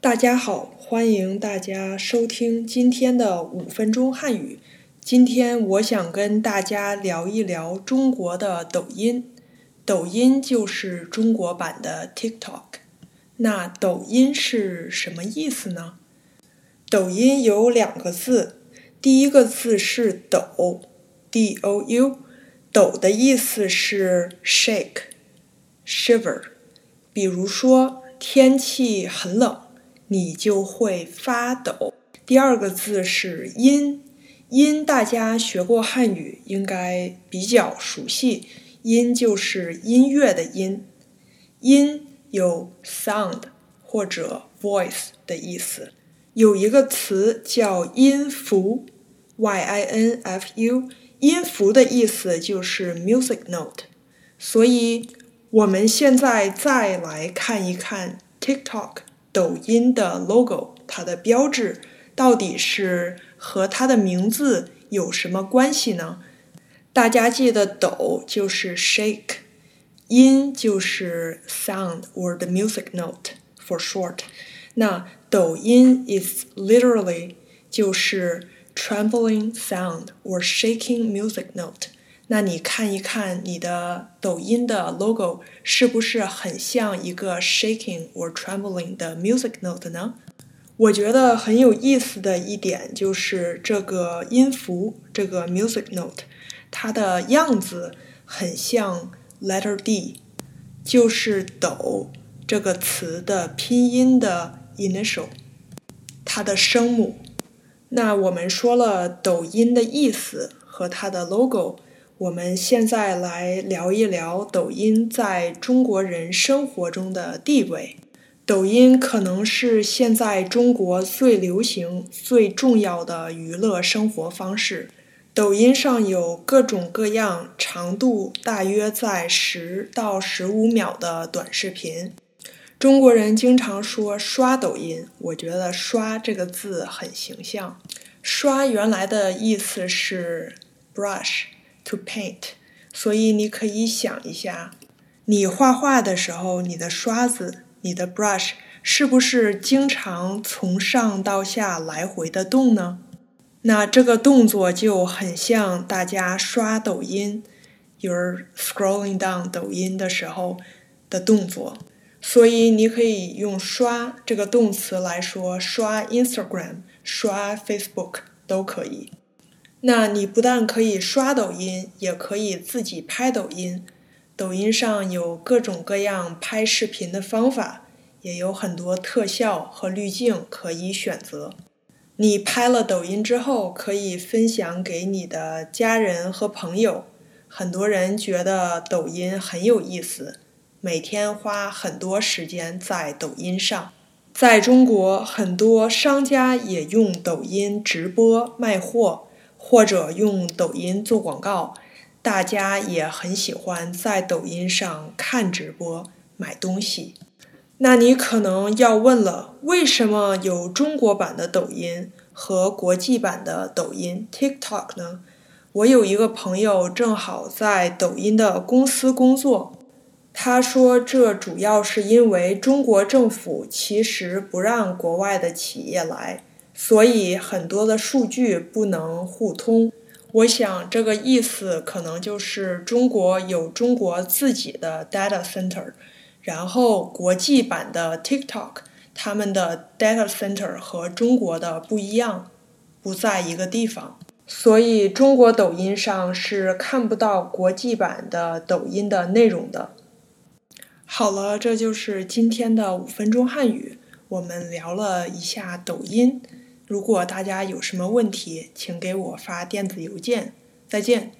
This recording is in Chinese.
大家好，欢迎大家收听今天的五分钟汉语。今天我想跟大家聊一聊中国的抖音。抖音就是中国版的 TikTok。那抖音是什么意思呢？抖音有两个字，第一个字是抖，D O U，抖的意思是 shake、shiver。比如说天气很冷。你就会发抖。第二个字是音，音大家学过汉语，应该比较熟悉。音就是音乐的音，音有 sound 或者 voice 的意思。有一个词叫音符，y i n f u，音符的意思就是 music note。所以我们现在再来看一看 TikTok。抖音的 logo，它的标志到底是和它的名字有什么关系呢？大家记得抖就是 shake，音就是 sound or the music note for short。那抖音 is literally 就是 trembling sound or shaking music note。那你看一看你的抖音的 logo 是不是很像一个 shaking or trembling 的 music note 呢？我觉得很有意思的一点就是这个音符，这个 music note，它的样子很像 letter D，就是抖这个词的拼音的 initial，它的声母。那我们说了抖音的意思和它的 logo。我们现在来聊一聊抖音在中国人生活中的地位。抖音可能是现在中国最流行、最重要的娱乐生活方式。抖音上有各种各样、长度大约在十到十五秒的短视频。中国人经常说刷抖音，我觉得“刷”这个字很形象。刷原来的意思是 brush。To paint，所以你可以想一下，你画画的时候，你的刷子、你的 brush 是不是经常从上到下来回的动呢？那这个动作就很像大家刷抖音，you're scrolling down 抖音的时候的动作。所以你可以用“刷”这个动词来说，刷 Instagram、刷 Facebook 都可以。那你不但可以刷抖音，也可以自己拍抖音。抖音上有各种各样拍视频的方法，也有很多特效和滤镜可以选择。你拍了抖音之后，可以分享给你的家人和朋友。很多人觉得抖音很有意思，每天花很多时间在抖音上。在中国，很多商家也用抖音直播卖货。或者用抖音做广告，大家也很喜欢在抖音上看直播、买东西。那你可能要问了，为什么有中国版的抖音和国际版的抖音 TikTok 呢？我有一个朋友正好在抖音的公司工作，他说这主要是因为中国政府其实不让国外的企业来。所以很多的数据不能互通，我想这个意思可能就是中国有中国自己的 data center，然后国际版的 TikTok，他们的 data center 和中国的不一样，不在一个地方，所以中国抖音上是看不到国际版的抖音的内容的。好了，这就是今天的五分钟汉语，我们聊了一下抖音。如果大家有什么问题，请给我发电子邮件。再见。